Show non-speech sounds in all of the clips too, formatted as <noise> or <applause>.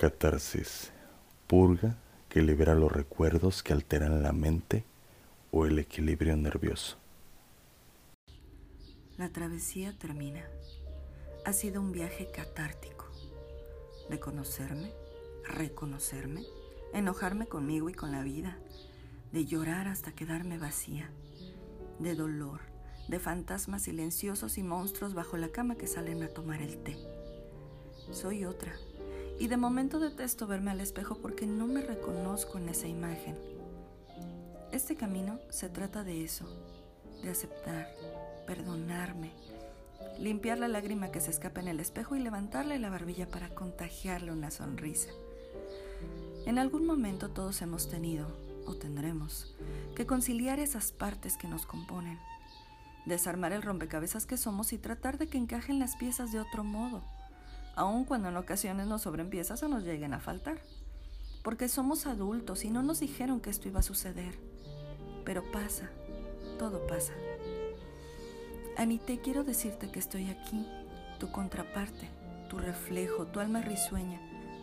Catarsis. Purga que libera los recuerdos que alteran la mente o el equilibrio nervioso. La travesía termina. Ha sido un viaje catártico. De conocerme, reconocerme, enojarme conmigo y con la vida, de llorar hasta quedarme vacía, de dolor, de fantasmas silenciosos y monstruos bajo la cama que salen a tomar el té. Soy otra, y de momento detesto verme al espejo porque no me reconozco en esa imagen. Este camino se trata de eso, de aceptar, perdonarme, limpiar la lágrima que se escapa en el espejo y levantarle la barbilla para contagiarle una sonrisa. En algún momento todos hemos tenido, o tendremos, que conciliar esas partes que nos componen desarmar el rompecabezas que somos y tratar de que encajen las piezas de otro modo, aun cuando en ocasiones nos sobren piezas o nos lleguen a faltar. Porque somos adultos y no nos dijeron que esto iba a suceder. Pero pasa, todo pasa. Anite, quiero decirte que estoy aquí, tu contraparte, tu reflejo, tu alma risueña.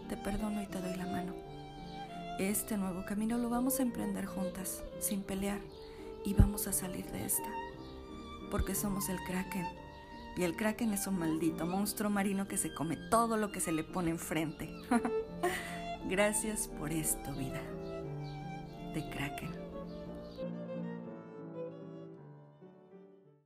Te perdono y te doy la mano. Este nuevo camino lo vamos a emprender juntas, sin pelear, y vamos a salir de esta porque somos el kraken. Y el kraken es un maldito monstruo marino que se come todo lo que se le pone enfrente. <laughs> Gracias por esto, vida. De kraken.